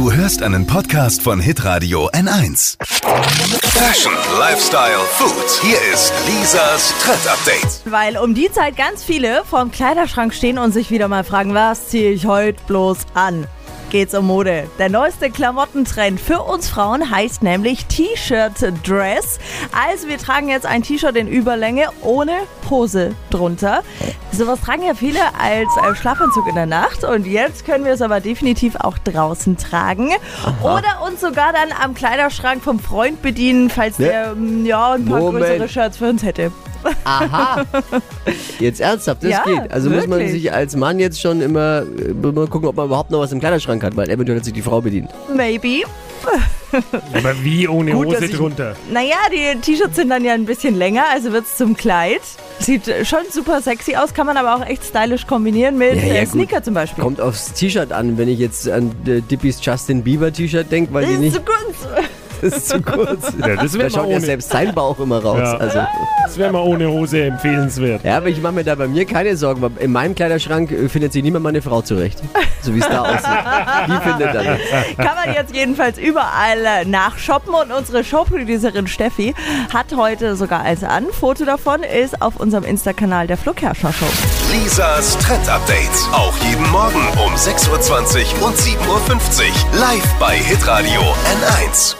Du hörst einen Podcast von Hitradio N1. Fashion, Lifestyle, Food. Hier ist Lisas Trend Update. Weil um die Zeit ganz viele vorm Kleiderschrank stehen und sich wieder mal fragen, was ziehe ich heute bloß an? Geht's um Mode. Der neueste Klamottentrend für uns Frauen heißt nämlich T-Shirt-Dress. Also wir tragen jetzt ein T-Shirt in Überlänge ohne Hose drunter. Sowas tragen ja viele als äh, Schlafanzug in der Nacht und jetzt können wir es aber definitiv auch draußen tragen. Oder uns sogar dann am Kleiderschrank vom Freund bedienen, falls Ja. der mm, ja, ein paar Moment. größere Shirts für uns hätte. Aha. Jetzt ernsthaft, das Ja, geht. Also muss man wirklich. sich als Mann jetzt schon immer äh, mal gucken, ob man überhaupt noch was im Kleiderschrank hat, weil eventuell hat sich die Frau bedient. Maybe. Aber wie ohne Gut, Hose ich- drunter? Naja, die T-Shirts sind dann ja ein bisschen länger, also wird's zum Kleid. Sieht schon super sexy aus, kann man aber auch echt stylisch kombinieren mit Ja, ja, äh, gut. Sneaker zum Beispiel. Kommt aufs T-Shirt an, wenn ich jetzt an äh, Dippys Justin Bieber T-Shirt denke, weil das ist nicht, zu kurz. Das ist zu kurz. Ja, das Da wäre schaut ja ohne- selbst sein Bauch immer raus. Ja. Also, das wär mal ohne Hose empfehlenswert. ja, aber ich mache mir da bei mir keine Sorgen, weil in meinem Kleiderschrank äh, findet sich niemand meine Frau zurecht. So wie es da aussieht. Die findet dann. Kann man jetzt jedenfalls überall äh, nachshoppen und unsere Showproducerin Steffi hat heute sogar eins an. Foto davon ist auf unserem Insta-Kanal der Flo Kerschner Show. Lisas Trend Update. Auch jeden Morgen um 6.20 Uhr und 7.50 Uhr. Live bei Hitradio N1.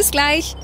Bis gleich.